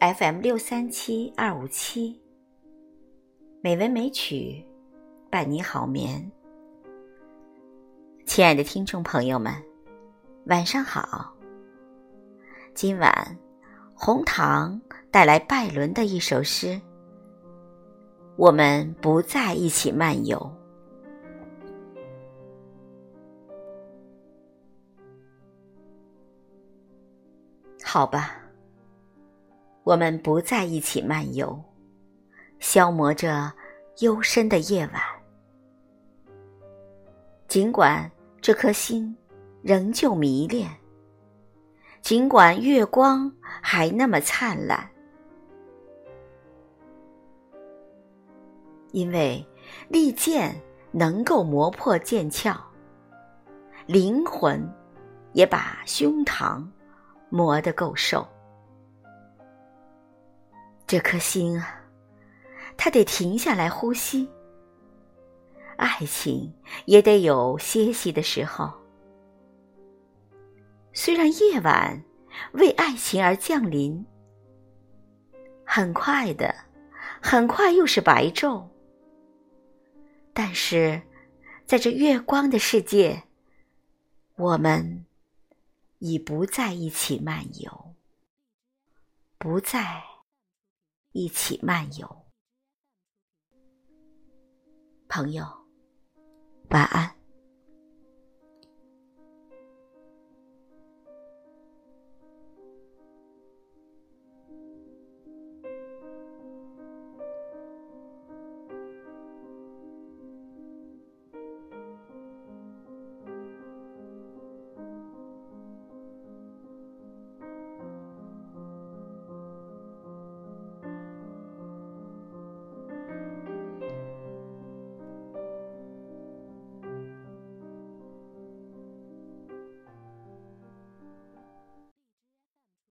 FM 六三七二五七，美文美曲，伴你好眠。亲爱的听众朋友们，晚上好。今晚红糖带来拜伦的一首诗。我们不再一起漫游。好吧。我们不再一起漫游，消磨着幽深的夜晚。尽管这颗心仍旧迷恋，尽管月光还那么灿烂，因为利剑能够磨破剑鞘，灵魂也把胸膛磨得够瘦。这颗心啊，它得停下来呼吸。爱情也得有歇息的时候。虽然夜晚为爱情而降临，很快的，很快又是白昼。但是，在这月光的世界，我们已不再一起漫游，不再。一起漫游，朋友，晚安。